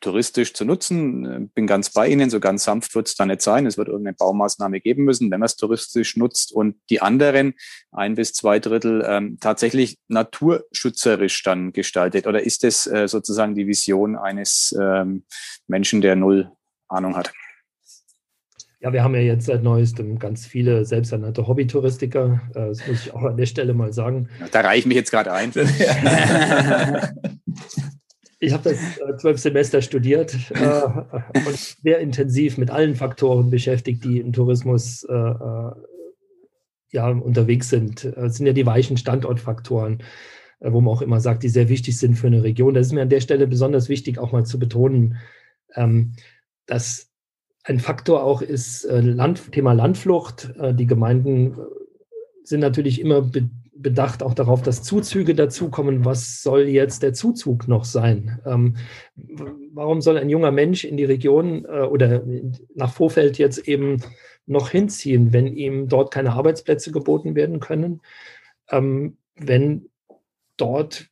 touristisch zu nutzen. Bin ganz bei Ihnen, so ganz sanft wird es da nicht sein. Es wird irgendeine Baumaßnahme geben müssen, wenn man es touristisch nutzt. Und die anderen, ein bis zwei Drittel, ähm, tatsächlich naturschützerisch dann gestaltet. Oder ist das äh, sozusagen die Vision eines ähm, Menschen, der null Ahnung hat? Ja, wir haben ja jetzt seit neuestem ganz viele selbsternannte Hobbytouristiker. Äh, das muss ich auch an der Stelle mal sagen. Da reiche ich mich jetzt gerade ein. Ich habe das äh, zwölf Semester studiert äh, und sehr intensiv mit allen Faktoren beschäftigt, die im Tourismus äh, ja, unterwegs sind. Das sind ja die weichen Standortfaktoren, äh, wo man auch immer sagt, die sehr wichtig sind für eine Region. Das ist mir an der Stelle besonders wichtig, auch mal zu betonen, ähm, dass ein Faktor auch ist äh, Land, Thema Landflucht. die Gemeinden sind natürlich immer be bedacht auch darauf, dass Zuzüge dazukommen. Was soll jetzt der Zuzug noch sein? Ähm, warum soll ein junger Mensch in die Region äh, oder nach Vorfeld jetzt eben noch hinziehen, wenn ihm dort keine Arbeitsplätze geboten werden können? Ähm, wenn dort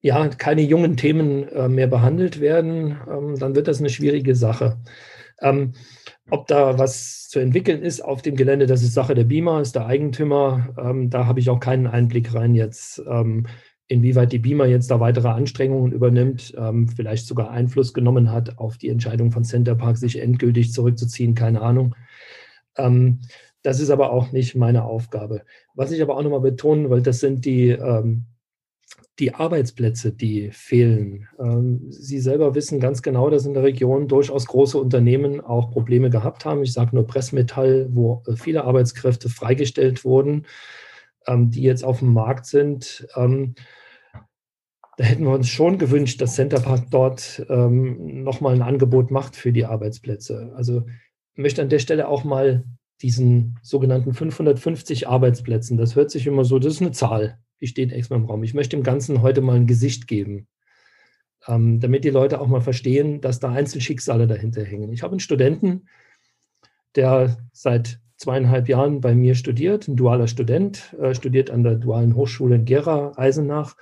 ja keine jungen Themen äh, mehr behandelt werden, ähm, dann wird das eine schwierige Sache. Ähm, ob da was zu entwickeln ist auf dem Gelände, das ist Sache der BIMA, ist der Eigentümer. Ähm, da habe ich auch keinen Einblick rein jetzt, ähm, inwieweit die BIMA jetzt da weitere Anstrengungen übernimmt, ähm, vielleicht sogar Einfluss genommen hat auf die Entscheidung von Center Park, sich endgültig zurückzuziehen, keine Ahnung. Ähm, das ist aber auch nicht meine Aufgabe. Was ich aber auch nochmal betonen will, das sind die ähm, die Arbeitsplätze, die fehlen. Ähm, Sie selber wissen ganz genau, dass in der Region durchaus große Unternehmen auch Probleme gehabt haben. Ich sage nur Pressmetall, wo äh, viele Arbeitskräfte freigestellt wurden, ähm, die jetzt auf dem Markt sind. Ähm, da hätten wir uns schon gewünscht, dass Centerpark dort nochmal ein Angebot macht für die Arbeitsplätze. Also ich möchte an der Stelle auch mal diesen sogenannten 550 Arbeitsplätzen, das hört sich immer so, das ist eine Zahl die steht extra im Raum. Ich möchte dem Ganzen heute mal ein Gesicht geben, ähm, damit die Leute auch mal verstehen, dass da Einzelschicksale dahinter hängen. Ich habe einen Studenten, der seit zweieinhalb Jahren bei mir studiert, ein dualer Student, äh, studiert an der Dualen Hochschule in Gera, Eisenach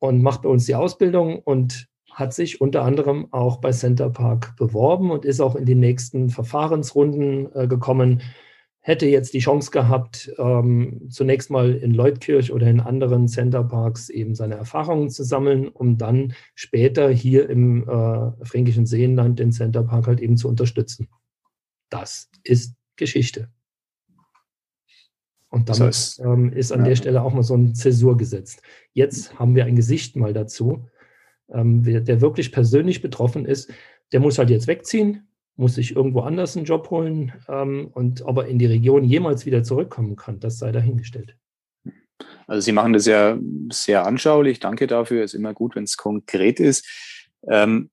und macht bei uns die Ausbildung und hat sich unter anderem auch bei Center Park beworben und ist auch in die nächsten Verfahrensrunden äh, gekommen hätte jetzt die Chance gehabt, ähm, zunächst mal in Leutkirch oder in anderen Centerparks eben seine Erfahrungen zu sammeln, um dann später hier im äh, fränkischen Seenland den Centerpark halt eben zu unterstützen. Das ist Geschichte. Und damit das heißt, ähm, ist an ja. der Stelle auch mal so ein Zäsur gesetzt. Jetzt haben wir ein Gesicht mal dazu, ähm, der wirklich persönlich betroffen ist. Der muss halt jetzt wegziehen, muss sich irgendwo anders einen Job holen ähm, und ob er in die Region jemals wieder zurückkommen kann, das sei dahingestellt. Also Sie machen das ja sehr anschaulich. Danke dafür. Ist immer gut, wenn es konkret ist. Ähm,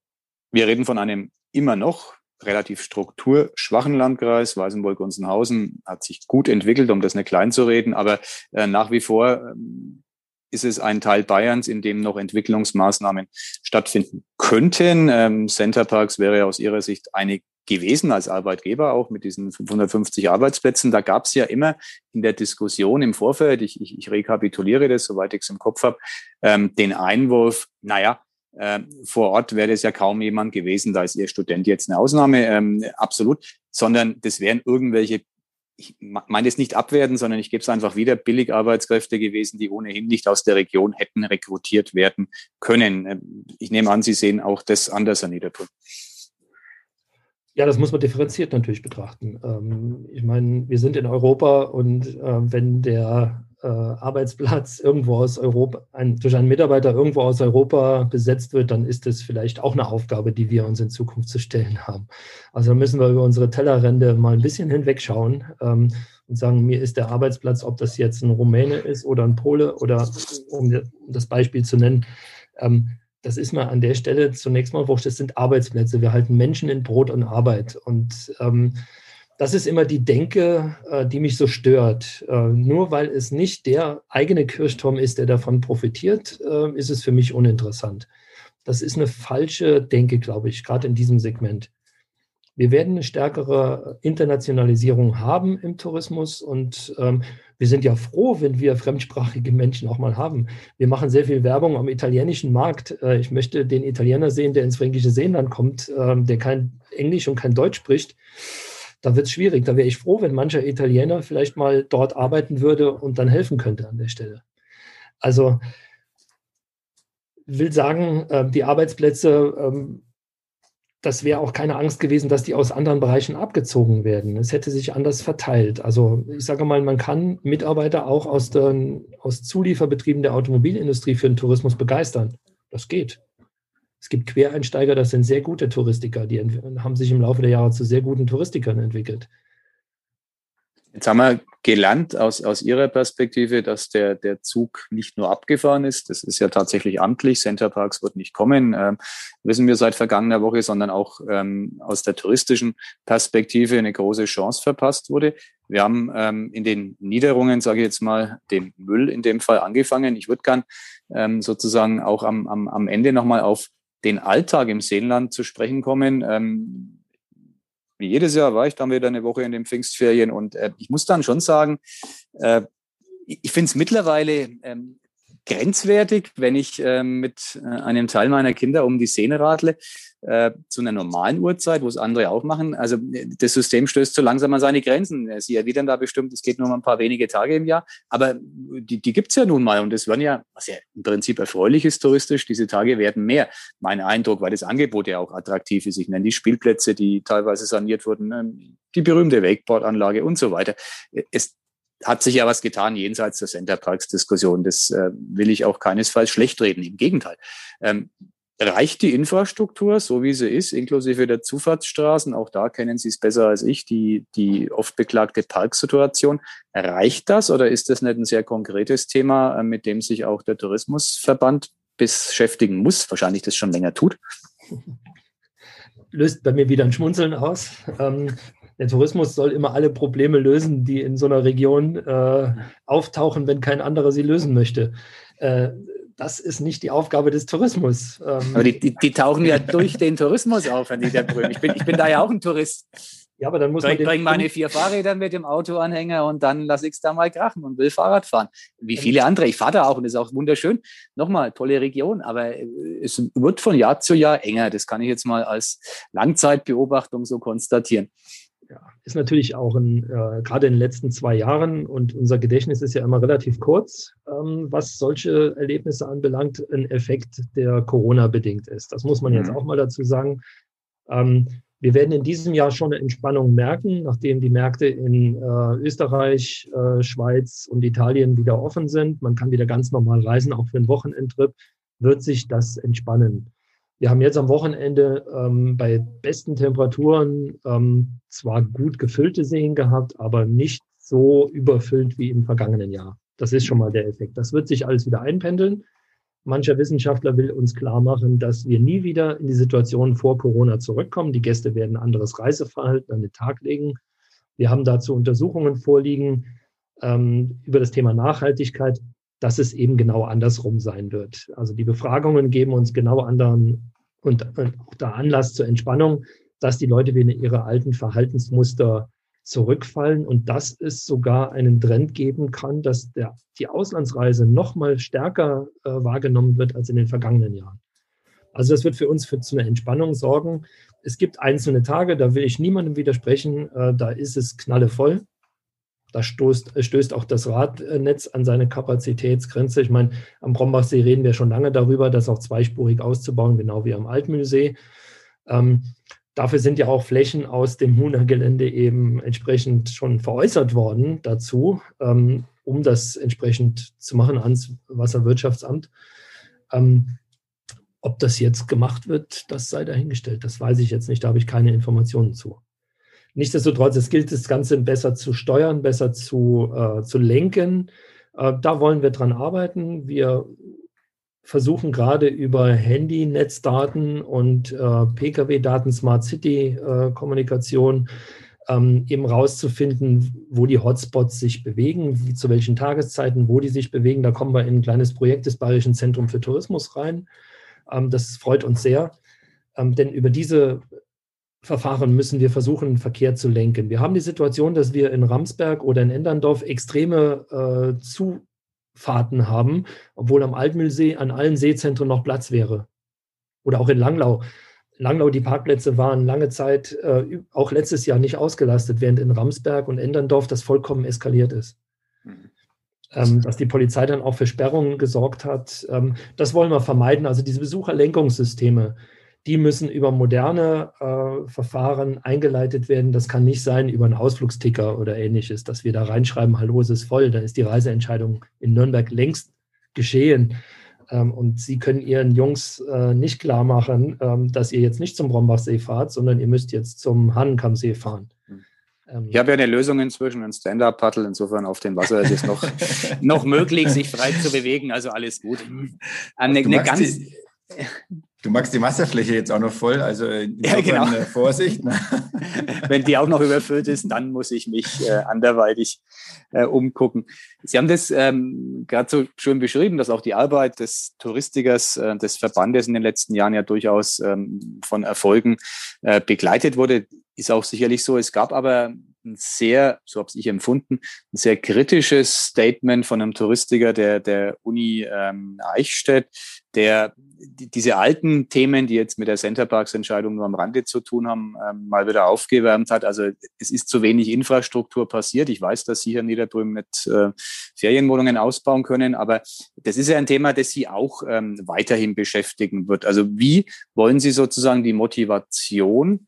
wir reden von einem immer noch relativ strukturschwachen Landkreis. Weißenburg-Gunzenhausen hat sich gut entwickelt, um das nicht klein zu reden, aber äh, nach wie vor ähm, ist es ein Teil Bayerns, in dem noch Entwicklungsmaßnahmen stattfinden könnten. Ähm, Centerparks wäre aus Ihrer Sicht eine gewesen als Arbeitgeber, auch mit diesen 550 Arbeitsplätzen. Da gab es ja immer in der Diskussion im Vorfeld, ich, ich, ich rekapituliere das, soweit ich es im Kopf habe, ähm, den Einwurf, naja, äh, vor Ort wäre es ja kaum jemand gewesen, da ist Ihr Student jetzt eine Ausnahme, ähm, absolut, sondern das wären irgendwelche ich meine es nicht abwerten, sondern ich gebe es einfach wieder, Billigarbeitskräfte gewesen, die ohnehin nicht aus der Region hätten rekrutiert werden können. Ähm, ich nehme an, Sie sehen auch das anders, Herr Niederbrunn. Ja, das muss man differenziert natürlich betrachten. Ähm, ich meine, wir sind in Europa und äh, wenn der äh, Arbeitsplatz irgendwo aus Europa, ein, durch einen Mitarbeiter irgendwo aus Europa besetzt wird, dann ist das vielleicht auch eine Aufgabe, die wir uns in Zukunft zu stellen haben. Also müssen wir über unsere Tellerrände mal ein bisschen hinwegschauen ähm, und sagen, mir ist der Arbeitsplatz, ob das jetzt ein Rumäne ist oder ein Pole oder um das Beispiel zu nennen, ähm, das ist mal an der Stelle zunächst mal wurscht, das sind Arbeitsplätze. Wir halten Menschen in Brot und Arbeit. Und ähm, das ist immer die Denke, äh, die mich so stört. Äh, nur weil es nicht der eigene Kirchturm ist, der davon profitiert, äh, ist es für mich uninteressant. Das ist eine falsche Denke, glaube ich, gerade in diesem Segment. Wir werden eine stärkere Internationalisierung haben im Tourismus und ähm, wir sind ja froh, wenn wir fremdsprachige Menschen auch mal haben. Wir machen sehr viel Werbung am italienischen Markt. Ich möchte den Italiener sehen, der ins fränkische Seenland kommt, äh, der kein Englisch und kein Deutsch spricht. Da wird es schwierig. Da wäre ich froh, wenn mancher Italiener vielleicht mal dort arbeiten würde und dann helfen könnte an der Stelle. Also will sagen, äh, die Arbeitsplätze ähm, das wäre auch keine Angst gewesen, dass die aus anderen Bereichen abgezogen werden. Es hätte sich anders verteilt. Also ich sage mal, man kann Mitarbeiter auch aus, den, aus Zulieferbetrieben der Automobilindustrie für den Tourismus begeistern. Das geht. Es gibt Quereinsteiger, das sind sehr gute Touristiker, die haben sich im Laufe der Jahre zu sehr guten Touristikern entwickelt. Jetzt haben wir gelernt aus, aus Ihrer Perspektive, dass der, der Zug nicht nur abgefahren ist. Das ist ja tatsächlich amtlich. Center Parks wird nicht kommen, ähm, wissen wir seit vergangener Woche, sondern auch ähm, aus der touristischen Perspektive eine große Chance verpasst wurde. Wir haben ähm, in den Niederungen, sage ich jetzt mal, dem Müll in dem Fall angefangen. Ich würde gern ähm, sozusagen auch am, am, am Ende nochmal auf den Alltag im Seenland zu sprechen kommen. Ähm, wie jedes Jahr war ich dann wieder eine Woche in den Pfingstferien und äh, ich muss dann schon sagen, äh, ich finde es mittlerweile ähm, grenzwertig, wenn ich äh, mit äh, einem Teil meiner Kinder um die Szene radle, äh, zu einer normalen Uhrzeit, wo es andere auch machen. Also das System stößt so langsam an seine Grenzen. Sie erwidern da bestimmt, es geht nur um ein paar wenige Tage im Jahr, aber die, die gibt es ja nun mal und es werden ja, was ja im Prinzip erfreulich ist touristisch, diese Tage werden mehr. Mein Eindruck, weil das Angebot ja auch attraktiv ist. Ich nenne die Spielplätze, die teilweise saniert wurden, ähm, die berühmte Wakeboard-Anlage und so weiter. Es hat sich ja was getan jenseits der Centerparks-Diskussion. Das äh, will ich auch keinesfalls schlecht reden. Im Gegenteil. Ähm, reicht die Infrastruktur, so wie sie ist, inklusive der Zufahrtsstraßen? Auch da kennen Sie es besser als ich, die, die oft beklagte Parksituation. Reicht das oder ist das nicht ein sehr konkretes Thema, äh, mit dem sich auch der Tourismusverband beschäftigen muss? Wahrscheinlich das schon länger tut. Löst bei mir wieder ein Schmunzeln aus. Ähm, der Tourismus soll immer alle Probleme lösen, die in so einer Region äh, auftauchen, wenn kein anderer sie lösen möchte. Äh, das ist nicht die Aufgabe des Tourismus. Ähm, aber die, die, die, tauchen ja durch den Tourismus auf, Herr Niederbrünn. Ich bin, ich bin da ja auch ein Tourist. Ja, aber dann muss ich bringe meine vier Fahrräder mit dem Autoanhänger und dann lasse ich es da mal krachen und will Fahrrad fahren. Wie viele andere. Ich fahre da auch und das ist auch wunderschön. Nochmal, tolle Region, aber es wird von Jahr zu Jahr enger. Das kann ich jetzt mal als Langzeitbeobachtung so konstatieren ja, ist natürlich auch ein, äh, gerade in den letzten zwei Jahren und unser Gedächtnis ist ja immer relativ kurz, ähm, was solche Erlebnisse anbelangt, ein Effekt, der Corona-bedingt ist. Das muss man jetzt mhm. auch mal dazu sagen. Ähm, wir werden in diesem Jahr schon eine Entspannung merken, nachdem die Märkte in äh, Österreich, äh, Schweiz und Italien wieder offen sind. Man kann wieder ganz normal reisen, auch für einen Wochenendtrip, wird sich das entspannen. Wir haben jetzt am Wochenende ähm, bei besten Temperaturen ähm, zwar gut gefüllte Seen gehabt, aber nicht so überfüllt wie im vergangenen Jahr. Das ist schon mal der Effekt. Das wird sich alles wieder einpendeln. Mancher Wissenschaftler will uns klar machen, dass wir nie wieder in die Situation vor Corona zurückkommen. Die Gäste werden anderes Reiseverhalten an den Tag legen. Wir haben dazu Untersuchungen vorliegen ähm, über das Thema Nachhaltigkeit dass es eben genau andersrum sein wird. Also die Befragungen geben uns genau anderen und, auch der Anlass zur Entspannung, dass die Leute wieder in ihre alten Verhaltensmuster zurückfallen und dass es sogar einen Trend geben kann, dass der, die Auslandsreise noch mal stärker äh, wahrgenommen wird als in den vergangenen Jahren. Also das wird für uns für zu einer Entspannung sorgen. Es gibt einzelne Tage, da will ich niemandem widersprechen, äh, da ist es knallevoll. Da stoßt, stößt auch das Radnetz an seine Kapazitätsgrenze. Ich meine, am Brombachsee reden wir schon lange darüber, das auch zweispurig auszubauen, genau wie am Altmühlsee. Ähm, dafür sind ja auch Flächen aus dem Huna-Gelände eben entsprechend schon veräußert worden dazu, ähm, um das entsprechend zu machen ans Wasserwirtschaftsamt. Ähm, ob das jetzt gemacht wird, das sei dahingestellt. Das weiß ich jetzt nicht, da habe ich keine Informationen zu. Nichtsdestotrotz, es gilt, das Ganze besser zu steuern, besser zu, äh, zu lenken. Äh, da wollen wir dran arbeiten. Wir versuchen gerade über Handy-Netzdaten und äh, Pkw-Daten, Smart City-Kommunikation äh, ähm, eben rauszufinden, wo die Hotspots sich bewegen, wie, zu welchen Tageszeiten, wo die sich bewegen. Da kommen wir in ein kleines Projekt des Bayerischen Zentrum für Tourismus rein. Ähm, das freut uns sehr. Ähm, denn über diese Verfahren müssen wir versuchen, Verkehr zu lenken. Wir haben die Situation, dass wir in Ramsberg oder in Enderndorf extreme äh, Zufahrten haben, obwohl am Altmühlsee an allen Seezentren noch Platz wäre. Oder auch in Langlau. Langlau, die Parkplätze waren lange Zeit, äh, auch letztes Jahr, nicht ausgelastet, während in Ramsberg und Enderndorf das vollkommen eskaliert ist. Mhm. Ähm, dass die Polizei dann auch für Sperrungen gesorgt hat. Ähm, das wollen wir vermeiden. Also diese Besucherlenkungssysteme, die müssen über moderne äh, Verfahren eingeleitet werden. Das kann nicht sein über einen Ausflugsticker oder ähnliches, dass wir da reinschreiben, hallo, es ist voll. Dann ist die Reiseentscheidung in Nürnberg längst geschehen. Ähm, und Sie können Ihren Jungs äh, nicht klar machen, ähm, dass ihr jetzt nicht zum Brombachsee fahrt, sondern ihr müsst jetzt zum Hahnenkammsee fahren. Hm. Ähm, ich habe ja eine Lösung inzwischen, ein Stand-Up-Paddle, insofern auf dem Wasser ist es noch, noch möglich, sich frei zu bewegen, also alles gut. Eine, eine ganz, die, Du magst die Wasserfläche jetzt auch noch voll, also ja, genau. Vorsicht. Ne? Wenn die auch noch überfüllt ist, dann muss ich mich äh, anderweitig äh, umgucken. Sie haben das ähm, gerade so schön beschrieben, dass auch die Arbeit des Touristikers, äh, des Verbandes in den letzten Jahren ja durchaus ähm, von Erfolgen äh, begleitet wurde. Ist auch sicherlich so. Es gab aber ein sehr, so habe ich empfunden, ein sehr kritisches Statement von einem Touristiker der, der Uni ähm, Eichstätt, der diese alten Themen, die jetzt mit der Centerparks-Entscheidung nur am Rande zu tun haben, ähm, mal wieder aufgewärmt hat. Also es ist zu wenig Infrastruktur passiert. Ich weiß, dass Sie hier in Niederdrüben mit äh, Ferienwohnungen ausbauen können, aber das ist ja ein Thema, das Sie auch ähm, weiterhin beschäftigen wird. Also wie wollen Sie sozusagen die Motivation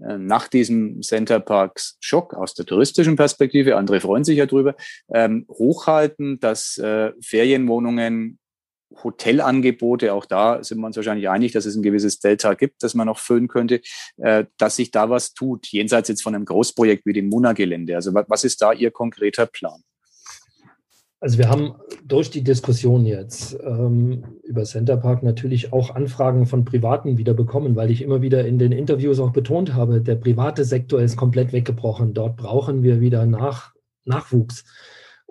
äh, nach diesem Center Parks Schock aus der touristischen Perspektive, andere freuen sich ja drüber, ähm, hochhalten, dass äh, Ferienwohnungen Hotelangebote, auch da sind wir uns wahrscheinlich einig, dass es ein gewisses Delta gibt, das man noch füllen könnte, äh, dass sich da was tut, jenseits jetzt von einem Großprojekt wie dem Muna-Gelände. Also was ist da Ihr konkreter Plan? Also wir haben durch die Diskussion jetzt ähm, über Centerpark natürlich auch Anfragen von Privaten wieder bekommen, weil ich immer wieder in den Interviews auch betont habe, der private Sektor ist komplett weggebrochen. Dort brauchen wir wieder Nach Nachwuchs.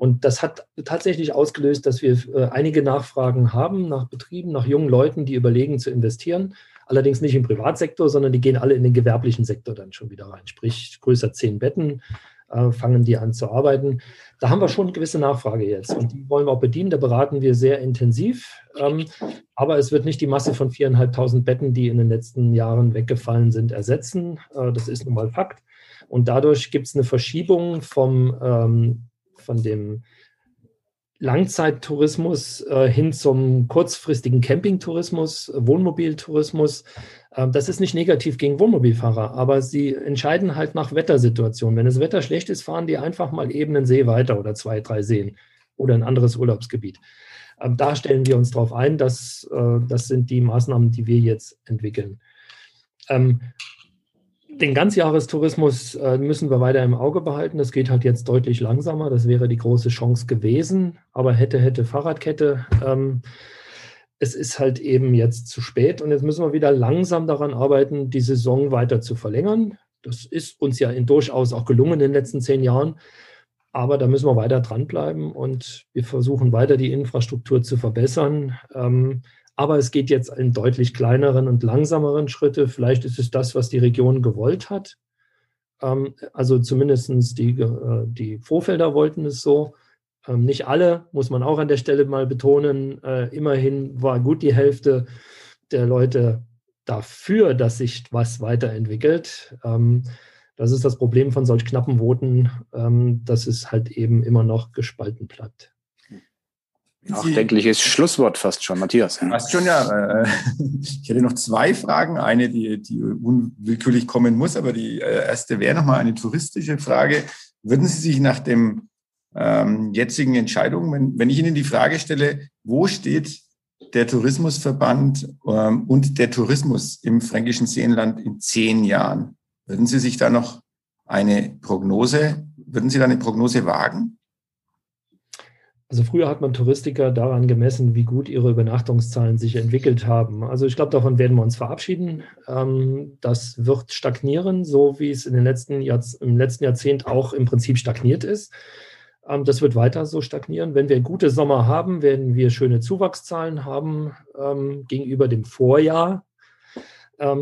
Und das hat tatsächlich ausgelöst, dass wir äh, einige Nachfragen haben nach Betrieben, nach jungen Leuten, die überlegen zu investieren. Allerdings nicht im Privatsektor, sondern die gehen alle in den gewerblichen Sektor dann schon wieder rein. Sprich, größer zehn Betten, äh, fangen die an zu arbeiten. Da haben wir schon eine gewisse Nachfrage jetzt und die wollen wir auch bedienen. Da beraten wir sehr intensiv. Ähm, aber es wird nicht die Masse von viereinhalbtausend Betten, die in den letzten Jahren weggefallen sind, ersetzen. Äh, das ist nun mal Fakt. Und dadurch gibt es eine Verschiebung vom, ähm, von dem Langzeittourismus äh, hin zum kurzfristigen Campingtourismus, Wohnmobiltourismus. Ähm, das ist nicht negativ gegen Wohnmobilfahrer, aber sie entscheiden halt nach Wettersituationen. Wenn das Wetter schlecht ist, fahren die einfach mal eben einen See weiter oder zwei, drei Seen oder ein anderes Urlaubsgebiet. Ähm, da stellen wir uns darauf ein, dass äh, das sind die Maßnahmen, die wir jetzt entwickeln. Ähm, den Ganzjahrestourismus äh, müssen wir weiter im Auge behalten. Das geht halt jetzt deutlich langsamer. Das wäre die große Chance gewesen. Aber hätte, hätte Fahrradkette. Ähm, es ist halt eben jetzt zu spät und jetzt müssen wir wieder langsam daran arbeiten, die Saison weiter zu verlängern. Das ist uns ja in durchaus auch gelungen in den letzten zehn Jahren. Aber da müssen wir weiter dranbleiben und wir versuchen weiter die Infrastruktur zu verbessern. Ähm, aber es geht jetzt in deutlich kleineren und langsameren Schritte. Vielleicht ist es das, was die Region gewollt hat. Ähm, also zumindest die, äh, die Vorfelder wollten es so. Ähm, nicht alle, muss man auch an der Stelle mal betonen. Äh, immerhin war gut die Hälfte der Leute dafür, dass sich was weiterentwickelt. Ähm, das ist das Problem von solch knappen Voten, dass es halt eben immer noch gespalten bleibt. Nachdenkliches Schlusswort fast schon, Matthias. Fast schon, ja. Äh, ich hätte noch zwei Fragen. Eine, die, die unwillkürlich kommen muss, aber die äh, erste wäre nochmal eine touristische Frage. Würden Sie sich nach dem ähm, jetzigen Entscheidungen, wenn, wenn ich Ihnen die Frage stelle, wo steht der Tourismusverband ähm, und der Tourismus im fränkischen Seenland in zehn Jahren? Würden Sie sich da noch eine Prognose, würden Sie da eine Prognose wagen? Also früher hat man Touristiker daran gemessen, wie gut ihre Übernachtungszahlen sich entwickelt haben. Also ich glaube, davon werden wir uns verabschieden. Ähm, das wird stagnieren, so wie es in den letzten Jahrz im letzten Jahrzehnt auch im Prinzip stagniert ist. Ähm, das wird weiter so stagnieren. Wenn wir gute Sommer haben, werden wir schöne Zuwachszahlen haben ähm, gegenüber dem Vorjahr.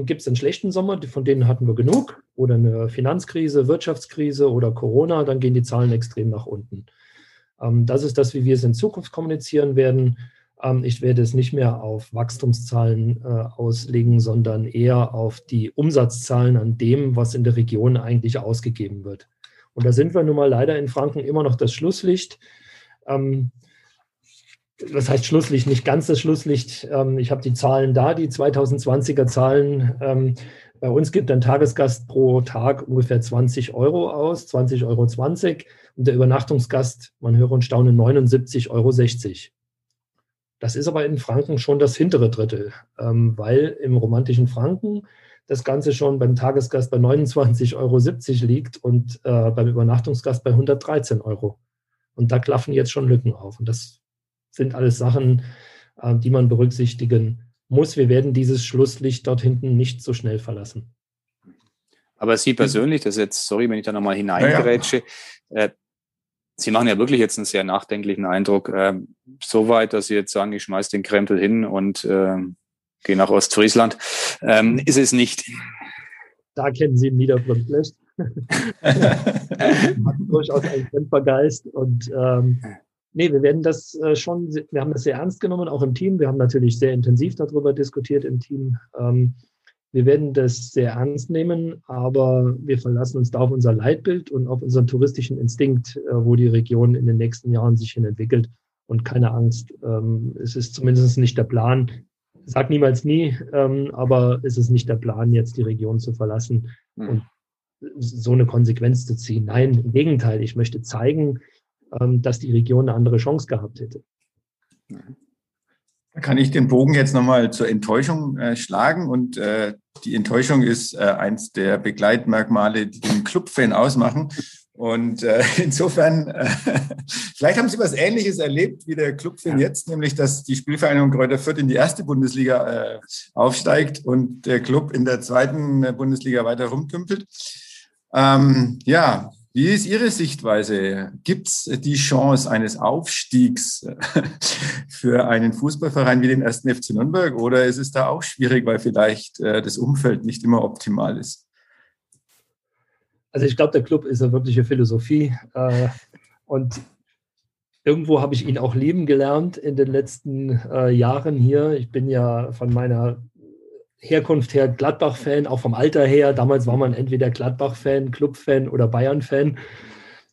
gibt es einen schlechten Sommer, von denen hatten wir genug, oder eine Finanzkrise, Wirtschaftskrise oder Corona, dann gehen die Zahlen extrem nach unten. Ähm, das ist das, wie wir es in Zukunft kommunizieren werden. Ähm, ich werde es nicht mehr auf Wachstumszahlen äh, auslegen, sondern eher auf die Umsatzzahlen an dem, was in der Region eigentlich ausgegeben wird. Und da sind wir nun mal leider in Franken immer noch das Schlusslicht. Ähm, das heißt Schlusslicht, nicht ganz das Schlusslicht. ich habe die Zahlen da, die 2020er Zahlen. Bei uns gibt ein Tagesgast pro Tag ungefähr 20 Euro aus, 20,20 Euro. 20. Und der Übernachtungsgast, man höre und staune, 79,60 Euro. Das ist aber in Franken schon das hintere Drittel, ähm, weil im romantischen Franken das Ganze schon beim Tagesgast bei 29,70 Euro liegt und äh, beim Übernachtungsgast bei 113 Euro. Und da klaffen jetzt schon Lücken auf. Und das sind alles Sachen, äh, die man berücksichtigen muss. Wir werden dieses Schlusslicht dort hinten nicht so schnell verlassen. Aber Sie persönlich, das ist jetzt, sorry, wenn ich da nochmal hineingerätsche, ja, ja. äh, Sie machen ja wirklich jetzt einen sehr nachdenklichen Eindruck. Äh, so weit, dass Sie jetzt sagen, ich schmeiß den Krempel hin und äh, gehe nach Ostfriesland. Ähm, ist es nicht. Da kennen Sie Niederbrunn schlecht. durchaus einen Kämpfergeist. Und ähm, nee, wir werden das äh, schon, wir haben das sehr ernst genommen, auch im Team. Wir haben natürlich sehr intensiv darüber diskutiert im Team. Ähm, wir werden das sehr ernst nehmen, aber wir verlassen uns da auf unser Leitbild und auf unseren touristischen Instinkt, äh, wo die Region in den nächsten Jahren sich hin entwickelt. Und keine Angst, ähm, es ist zumindest nicht der Plan. Sag niemals nie, ähm, aber es ist nicht der Plan, jetzt die Region zu verlassen mhm. und so eine Konsequenz zu ziehen. Nein, im Gegenteil, ich möchte zeigen, dass die Region eine andere Chance gehabt hätte. Da kann ich den Bogen jetzt nochmal zur Enttäuschung äh, schlagen. Und äh, die Enttäuschung ist äh, eins der Begleitmerkmale, die den Clubfan ausmachen. Und äh, insofern, äh, vielleicht haben Sie was Ähnliches erlebt wie der Clubfan jetzt, nämlich dass die Spielvereinigung Kräuter Fürth in die erste Bundesliga äh, aufsteigt und der Club in der zweiten Bundesliga weiter rumtümpelt. Ähm, ja, wie ist Ihre Sichtweise? Gibt es die Chance eines Aufstiegs für einen Fußballverein wie den 1. FC Nürnberg oder ist es da auch schwierig, weil vielleicht äh, das Umfeld nicht immer optimal ist? Also ich glaube, der Club ist eine wirkliche Philosophie äh, und irgendwo habe ich ihn auch lieben gelernt in den letzten äh, Jahren hier. Ich bin ja von meiner Herkunft her Gladbach-Fan, auch vom Alter her. Damals war man entweder Gladbach-Fan, Club-Fan oder Bayern-Fan.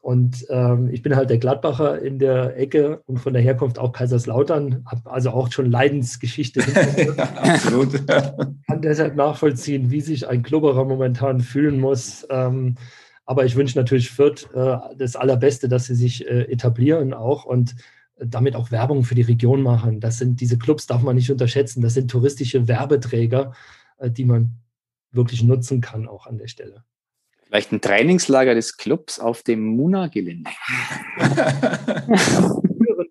Und ähm, ich bin halt der Gladbacher in der Ecke und von der Herkunft auch Kaiserslautern, habe also auch schon Leidensgeschichte. Absolut. Kann deshalb nachvollziehen, wie sich ein Klubberer momentan fühlen muss. Ähm, aber ich wünsche natürlich Fürth äh, das Allerbeste, dass sie sich äh, etablieren auch und damit auch Werbung für die Region machen. Das sind diese Clubs, darf man nicht unterschätzen. Das sind touristische Werbeträger, äh, die man wirklich nutzen kann, auch an der Stelle. Vielleicht ein Trainingslager des Clubs auf dem Muna-Gelände.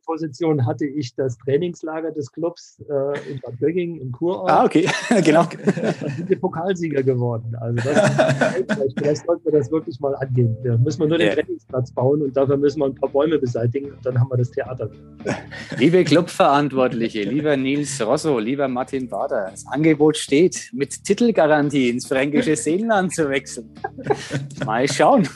Position hatte ich das Trainingslager des Clubs äh, in Bad Gögging im Kurort. Ah, okay, genau. Da sind wir Pokalsieger geworden. Also das vielleicht sollten wir das wirklich mal angehen. Da müssen wir nur den ja. Trainingsplatz bauen und dafür müssen wir ein paar Bäume beseitigen und dann haben wir das Theater. Liebe Clubverantwortliche, lieber Nils Rosso, lieber Martin Bader, das Angebot steht, mit Titelgarantie ins fränkische Seenland zu wechseln. Mal schauen.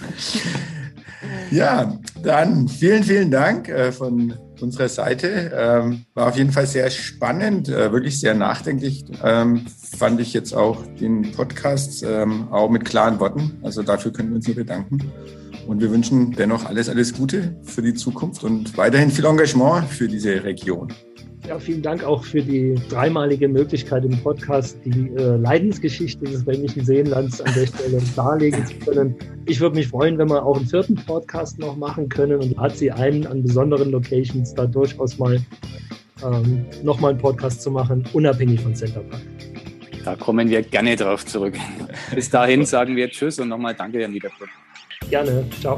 Ja, dann vielen, vielen Dank äh, von unserer Seite. Ähm, war auf jeden Fall sehr spannend, äh, wirklich sehr nachdenklich. Ähm, fand ich jetzt auch den Podcast ähm, auch mit klaren Worten. Also dafür können wir uns nur bedanken. Und wir wünschen dennoch alles, alles Gute für die Zukunft und weiterhin viel Engagement für diese Region. Ja, vielen Dank auch für die dreimalige Möglichkeit im Podcast, die äh, Leidensgeschichte des Bänglichen Seenlands an der Stelle darlegen zu können. Ich würde mich freuen, wenn wir auch einen vierten Podcast noch machen können und hat sie einen an besonderen Locations da durchaus mal ähm, nochmal einen Podcast zu machen, unabhängig von Center Park. Da kommen wir gerne drauf zurück. Bis dahin sagen wir Tschüss und nochmal Danke, Herr Niederbrück. Gerne. Ciao.